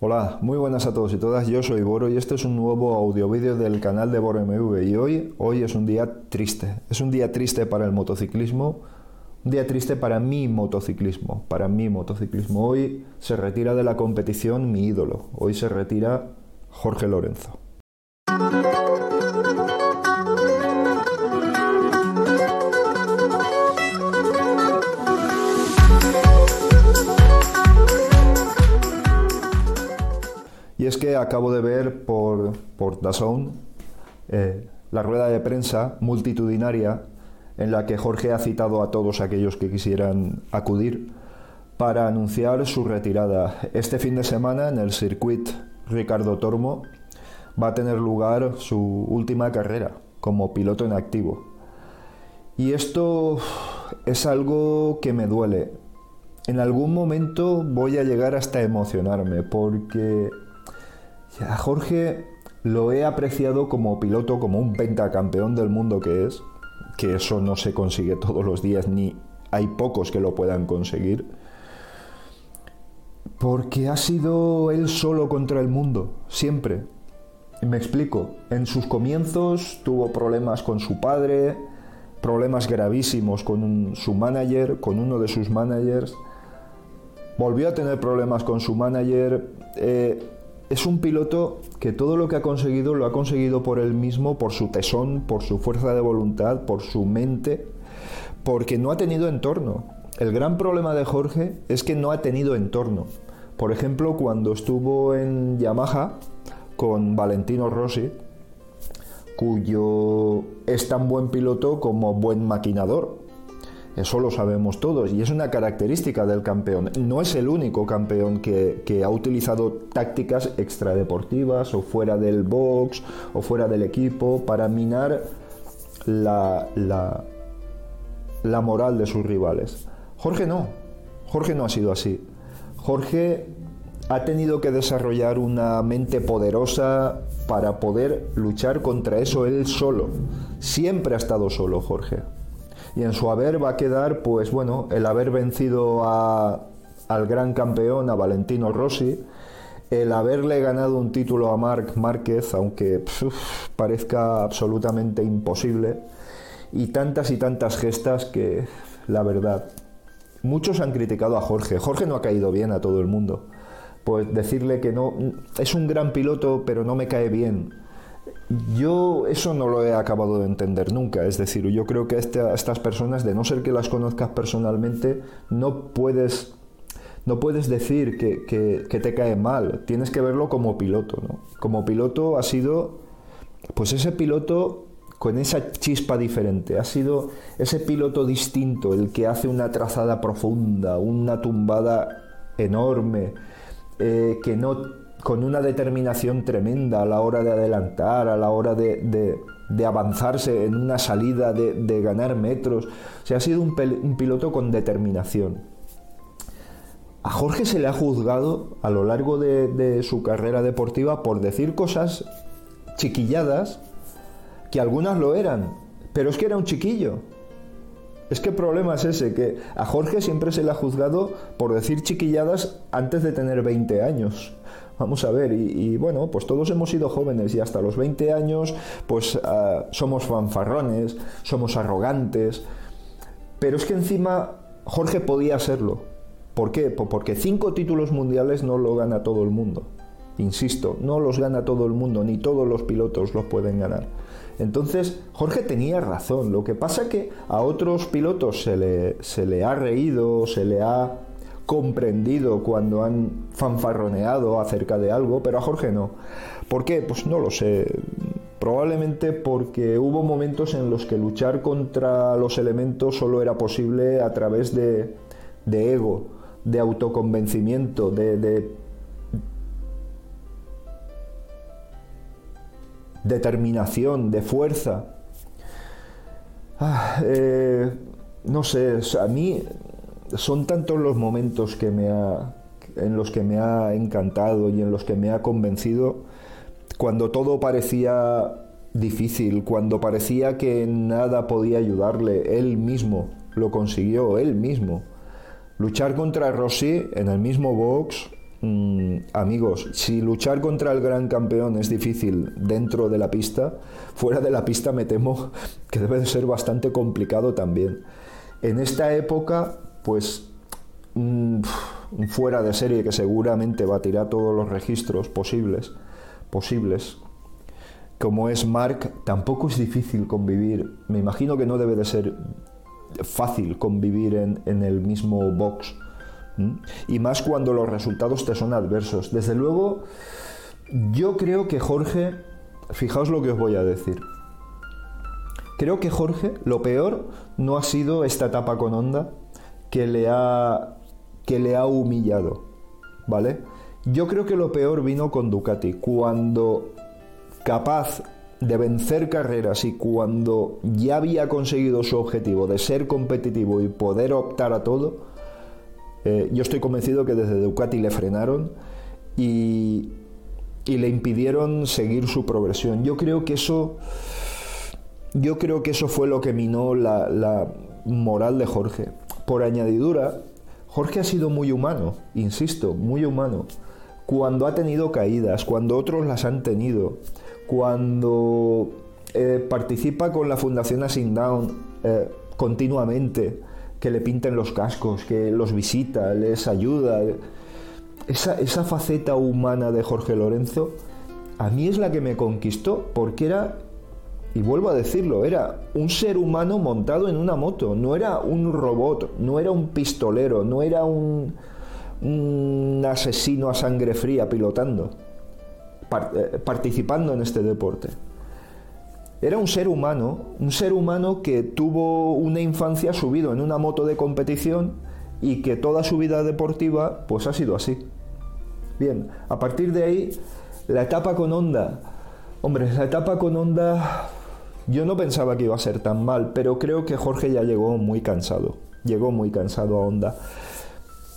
Hola, muy buenas a todos y todas, yo soy Boro y este es un nuevo audio vídeo del canal de Boro MV y hoy, hoy es un día triste, es un día triste para el motociclismo, un día triste para mi motociclismo, para mi motociclismo. Hoy se retira de la competición mi ídolo, hoy se retira Jorge Lorenzo. Acabo de ver por, por DAZN eh, la rueda de prensa multitudinaria en la que Jorge ha citado a todos aquellos que quisieran acudir para anunciar su retirada. Este fin de semana en el circuit Ricardo Tormo va a tener lugar su última carrera como piloto en activo. Y esto es algo que me duele. En algún momento voy a llegar hasta emocionarme porque a Jorge lo he apreciado como piloto, como un pentacampeón del mundo que es, que eso no se consigue todos los días, ni hay pocos que lo puedan conseguir, porque ha sido él solo contra el mundo, siempre. Me explico, en sus comienzos tuvo problemas con su padre, problemas gravísimos con su manager, con uno de sus managers, volvió a tener problemas con su manager, eh, es un piloto que todo lo que ha conseguido lo ha conseguido por él mismo, por su tesón, por su fuerza de voluntad, por su mente, porque no ha tenido entorno. El gran problema de Jorge es que no ha tenido entorno. Por ejemplo, cuando estuvo en Yamaha con Valentino Rossi, cuyo es tan buen piloto como buen maquinador. Eso lo sabemos todos y es una característica del campeón. No es el único campeón que, ha utilizado tácticas extradeportivas o fuera del box o fuera del equipo para minar la, la, la moral de sus rivales. Jorge no. Jorge no ha sido así. Jorge ha tenido que desarrollar una mente poderosa para poder luchar contra eso él solo. Siempre ha estado solo Jorge y en su haber va a quedar, pues bueno, el haber vencido al gran campeón, a Valentino Rossi, el haberle ganado un título a Marc Márquez, aunque parezca absolutamente imposible, y tantas y tantas gestas que, la verdad, muchos han criticado a Jorge. Jorge no ha caído bien a todo el mundo. Pues decirle que no, es un gran piloto, pero no me cae bien yo eso no lo he acabado de entender nunca. Es decir, yo creo que a estas personas, de no ser que las conozcas personalmente, no puedes, no puedes decir que, te cae mal. Tienes que verlo como piloto. Como piloto ha sido, pues ese piloto con esa chispa diferente. Ha sido ese piloto distinto, el que hace una trazada profunda, una tumbada enorme, eh, que no con una determinación tremenda a la hora de adelantar, a la hora de, avanzarse en una salida, de, ganar metros. O sea, ha sido un, piloto con determinación. A Jorge se le ha juzgado a lo largo de, su carrera deportiva por decir cosas chiquilladas, que algunas lo eran, pero es que era un chiquillo. Es que el problema es ese, que a Jorge siempre se le ha juzgado por decir chiquilladas antes de tener 20 años. Vamos a ver, y, bueno, pues todos hemos sido jóvenes y hasta los 20 años pues ah, somos fanfarrones, somos arrogantes, pero es que encima Jorge podía serlo. ¿Por qué? Porque cinco títulos mundiales no lo gana todo el mundo. Insisto, no los gana todo el mundo, ni todos los pilotos los pueden ganar. Entonces, Jorge tenía razón. Lo que pasa que a otros pilotos se le, se le ha reído, se le ha comprendido cuando han fanfarroneado acerca de algo, pero a Jorge no. ¿Por qué? Pues no lo sé. Probablemente porque hubo momentos en los que luchar contra los elementos solo era posible a través de, de ego, de autoconvencimiento, de, de determinación, de fuerza. Ah, eh, no sé, a mí son tantos los momentos que me ha, en los que me ha encantado y en los que me ha convencido, cuando todo parecía difícil, cuando parecía que nada podía ayudarle, él mismo lo consiguió, él mismo. Luchar contra Rossi en el mismo box, mm, amigos, si luchar contra el gran campeón es difícil dentro de la pista, fuera de la pista me temo que debe de ser bastante complicado también. En esta época, pues fuera de serie que seguramente tirar todos los registros posibles, posibles, como es Mark, tampoco es difícil convivir. Me imagino que no debe de ser fácil convivir en, el mismo box. Y más cuando los resultados te son adversos. Desde luego, yo creo que Jorge, fijaos lo que os voy a decir. Creo que Jorge, lo peor no ha sido esta etapa con Honda que le ha, que le ha humillado. ¿Vale? Yo creo que lo peor vino con Ducati. Cuando capaz de vencer carreras y cuando ya había conseguido su objetivo de ser competitivo y poder optar a todo, eh, yo estoy convencido que desde Ducati le frenaron y, le impidieron seguir su progresión. Yo creo que eso, yo creo que eso fue lo que minó la, la moral de Jorge. Por añadidura, Jorge ha sido muy humano, insisto, muy humano. Cuando ha tenido caídas, cuando otros las han tenido cuando eh, participa con la Fundación Asing Down eh, continuamente, que le pinten los cascos, que los visita, les ayuda. Esa, esa faceta humana de Jorge Lorenzo, a mí es la que me conquistó, porque era y vuelvo a decirlo, era un ser humano montado en una moto, no era un robot, no era un pistolero, no era un, asesino a sangre fría pilotando. Eh, participando en este deporte. Era un ser humano, un ser humano que tuvo una infancia subido en una moto de competición y que toda su vida deportiva pues ha sido así. Bien, a partir de ahí, la etapa con Honda. Hombre, la etapa con Honda yo no pensaba que iba a ser tan mal, pero creo que Jorge ya llegó muy cansado. Llegó muy cansado a Honda.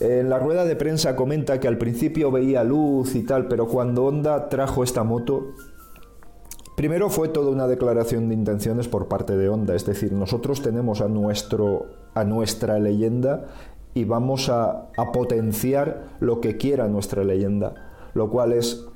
En la rueda de prensa comenta que al principio veía luz y tal, pero cuando Honda trajo esta moto, primero fue toda una declaración de intenciones por parte de Honda, es decir, nosotros tenemos a, nuestro, a nuestra leyenda y vamos a, potenciar lo que quiera nuestra leyenda, lo cual es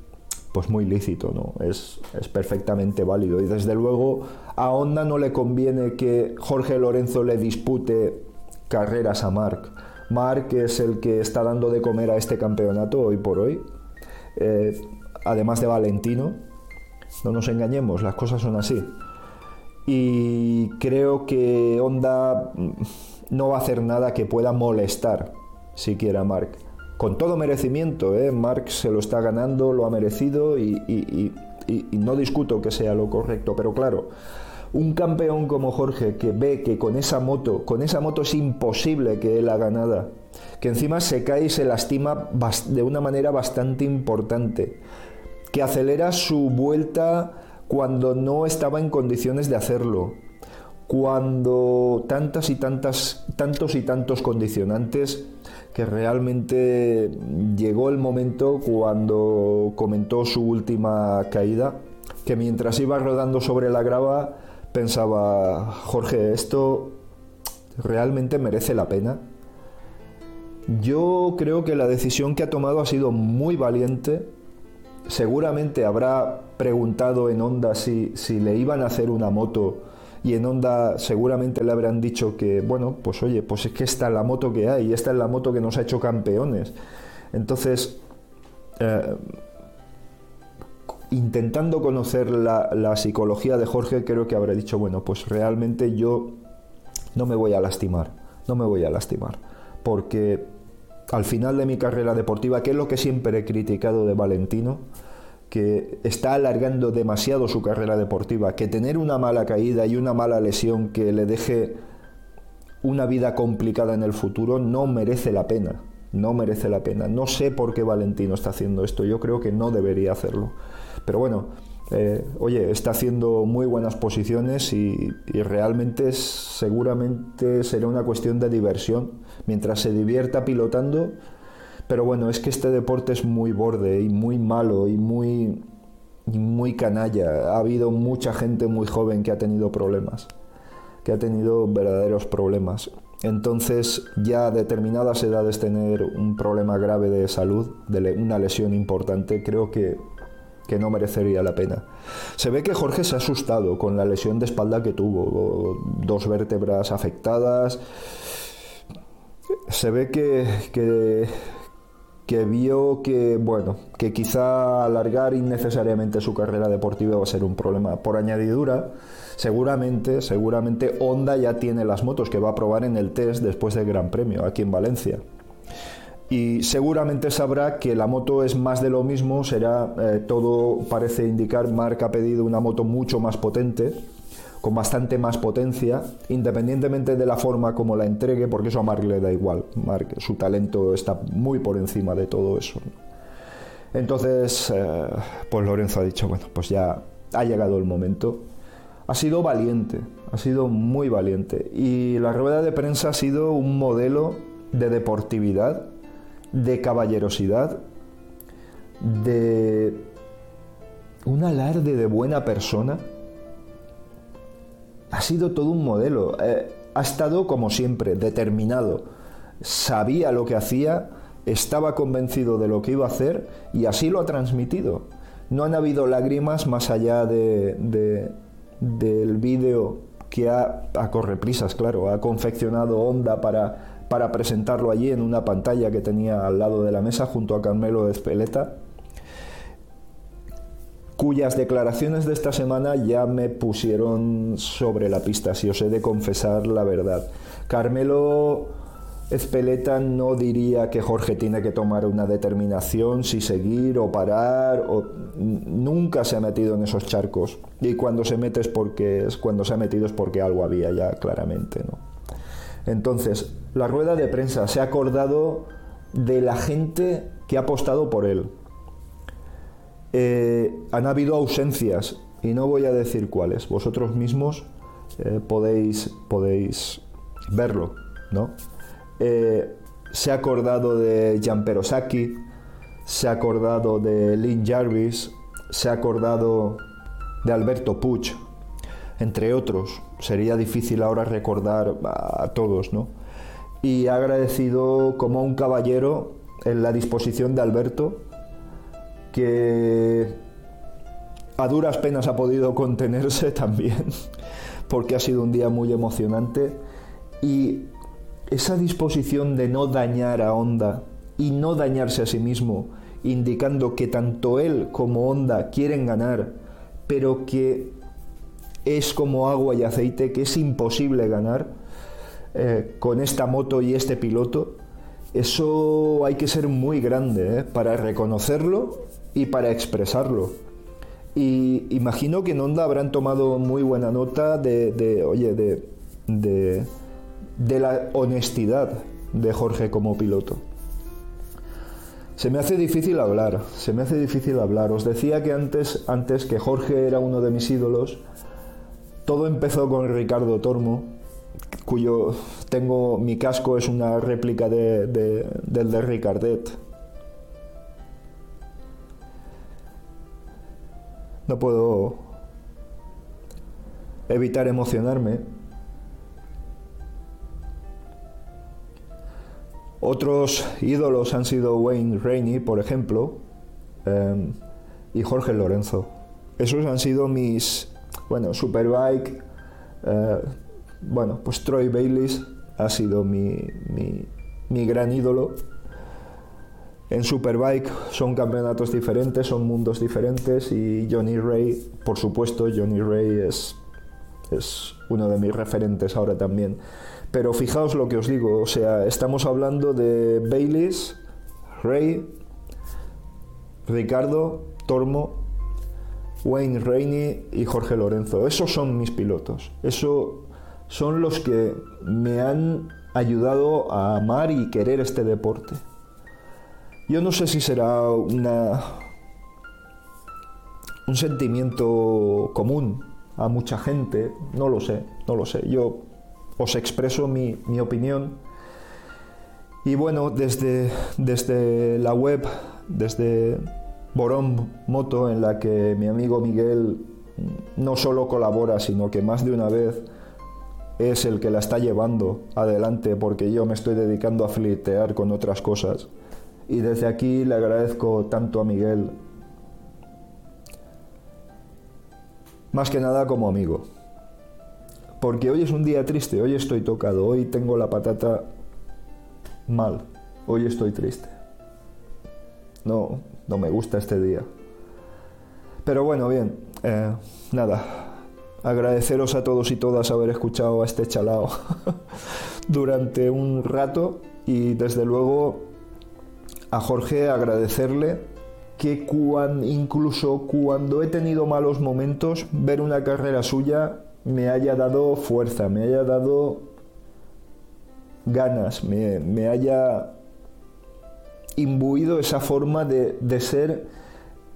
pues muy lícito, ¿no? Es, es, perfectamente válido. Y desde luego a Honda no le conviene que Jorge Lorenzo le dispute carreras a Marc. Mark es el que está dando de comer a este campeonato hoy por hoy, eh, además de Valentino. No nos engañemos, las cosas son así. Y creo que Honda no va a hacer nada que pueda molestar siquiera a Mark. Con todo merecimiento, ¿eh? Mark se lo está ganando, lo ha merecido y no discuto que sea lo correcto, pero claro, un campeón como Jorge que ve que con esa moto, con esa moto es imposible que él haga nada, que encima se cae y se lastima de una manera bastante importante, que acelera su vuelta cuando no estaba en condiciones de hacerlo, cuando tantas y tantas, tantos y tantos condicionantes que realmente llegó el momento cuando comentó su última caída, que mientras iba rodando sobre la grava pensaba, Jorge, esto realmente merece la pena. Yo creo que la decisión que ha tomado ha sido muy valiente. Seguramente habrá preguntado en Honda si, si le iban a hacer una moto y en Honda seguramente le habrán dicho que, bueno, pues oye, pues es que esta es la moto que hay esta es la moto que nos ha hecho campeones. Entonces, eh, intentando conocer la, psicología de Jorge, creo que habré dicho, bueno, pues realmente yo no me voy a lastimar, no me voy a lastimar, porque al final de mi carrera deportiva, que es lo que siempre he criticado de Valentino, que está alargando demasiado su carrera deportiva, que tener una mala caída y una mala lesión que le deje una vida complicada en el futuro no merece la pena, no merece la pena. No sé por qué Valentino está haciendo esto, yo creo que no debería hacerlo. Pero bueno, eh, oye, está haciendo muy buenas posiciones y, realmente seguramente será una cuestión de diversión mientras se divierta pilotando. Pero bueno, es que este deporte es muy borde y muy malo y muy, y muy canalla. Ha habido mucha gente muy joven que ha tenido problemas, que ha tenido verdaderos problemas. entonces ya a determinadas edades tener un problema grave de salud, una lesión importante, creo que, que, no merecería la pena. Se ve que Jorge se ha asustado con la lesión de espalda que tuvo, dos vértebras afectadas. Se ve que, que, que vio que, bueno, que quizá alargar innecesariamente su carrera deportiva va a ser un problema. Por añadidura, seguramente, seguramente Honda ya tiene las motos que va a probar en el test después del Gran Premio aquí en Valencia. Y seguramente sabrá que la moto es más de lo mismo, será, eh, todo parece indicar, Mark ha pedido una moto mucho más potente, con bastante más potencia, independientemente de la forma como la entregue, porque eso a Mark le da igual. Mark, su talento está muy por encima de todo eso. Entonces, eh, pues Lorenzo ha dicho, bueno, pues ya ha llegado el momento. Ha sido valiente, ha sido muy valiente. Y la rueda de prensa ha sido un modelo de deportividad, de caballerosidad, de un alarde de buena persona ha sido todo un modelo. Eh, ha estado, como siempre, determinado. Sabía lo que hacía, estaba convencido de lo que iba a hacer y así lo ha transmitido. No han habido lágrimas más allá de, del vídeo que ha, a correprisas, claro, ha confeccionado Onda para, para presentarlo allí en una pantalla que tenía al lado de la mesa junto a Carmelo Espeleta cuyas declaraciones de esta semana ya me pusieron sobre la pista, si os he de confesar la verdad. Carmelo Espeleta no diría que Jorge tiene que tomar una determinación, si seguir o parar, o... nunca se ha metido en esos charcos. Y cuando se mete es porque cuando se ha metido es porque algo había ya claramente, ¿no? Entonces, la rueda de prensa se ha acordado de la gente que ha apostado por él, eh, han habido ausencias y no voy a decir cuáles. Vosotros mismos eh, podéis, podéis verlo, ¿no? Eh, se ha acordado de Gianpero Sacchi, se ha acordado de Lynn Jarvis, se ha acordado de Alberto Puig, entre otros. Sería difícil ahora recordar a todos, ¿no? Y ha agradecido como un caballero en la disposición de Alberto que a duras penas ha podido contenerse también, porque ha sido un día muy emocionante. Y esa disposición de no dañar a Honda y no dañarse a sí mismo, indicando que tanto él como Honda quieren ganar, pero que es como agua y aceite, que es imposible ganar eh, con esta moto y este piloto, eso hay que ser muy grande eh, para reconocerlo y para expresarlo. Y imagino que en Honda habrán tomado muy buena nota de, oye, de, de, la honestidad de Jorge como piloto. Se me hace difícil hablar, se me hace difícil hablar. Os decía que antes, antes que Jorge era uno de mis ídolos. Todo empezó con Ricardo Tormo, cuyo tengo mi casco es una réplica de, del de Ricardet, no puedo evitar emocionarme. Otros ídolos han sido Wayne Rainey, por ejemplo, em, y Jorge Lorenzo. Esos han sido mis, bueno, Superbike, eh, bueno, pues Troy Bayliss ha sido mi, mi gran ídolo. En Superbike son campeonatos diferentes, son mundos diferentes y Johnny Ray, por supuesto, Johnny Ray es, es uno de mis referentes ahora también. Pero fijaos lo que os digo, o sea, estamos hablando de Bayliss, Ray, Ricardo, Tormo, Wayne Rainey y Jorge Lorenzo. Esos son mis pilotos. Esos son los que me han ayudado a amar y querer este deporte. Yo no sé si será una, un sentimiento común a mucha gente, no lo sé, no lo sé. Yo os expreso mi, opinión. Y bueno, desde, desde la web, desde Borón Moto, en la que mi amigo Miguel no solo colabora, sino que más de una vez es el que la está llevando adelante porque yo me estoy dedicando a flirtear con otras cosas. Y desde aquí le agradezco tanto a Miguel, más que nada como amigo. Porque hoy es un día triste, hoy estoy tocado, hoy tengo la patata mal, hoy estoy triste. No, no me gusta este día. Pero bueno, bien, eh, nada, agradeceros a todos y todas haber escuchado a este chalao durante un rato y desde luego a Jorge agradecerle que incluso cuando he tenido malos momentos, ver una carrera suya me haya dado fuerza, me haya dado ganas, me, haya imbuido esa forma de, de ser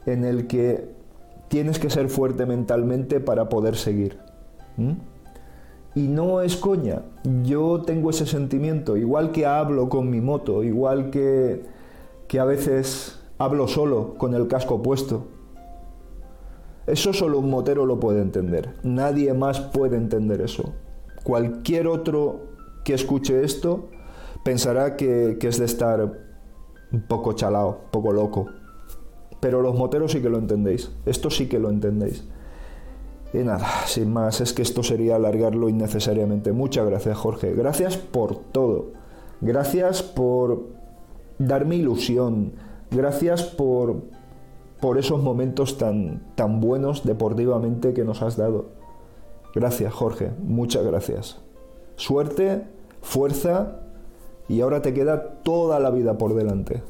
en el que tienes que ser fuerte mentalmente para poder seguir. Y no es coña, yo tengo ese sentimiento, igual que hablo con mi moto, igual que, que a veces hablo solo con el casco puesto. Eso solo un motero lo puede entender, nadie más puede entender eso. Cualquier otro que escuche esto pensará que, que es de estar un poco chalao, un poco loco. Pero los moteros sí que lo entendéis. Esto sí que lo entendéis. Y nada, sin más, es que esto sería alargarlo innecesariamente. Muchas gracias, Jorge. Gracias por todo. Gracias por darme ilusión. Gracias por, por esos momentos tan, tan buenos deportivamente que nos has dado. Gracias, Jorge. Muchas gracias. Suerte, fuerza y ahora te queda toda la vida por delante.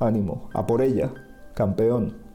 Ánimo, a por ella campeón.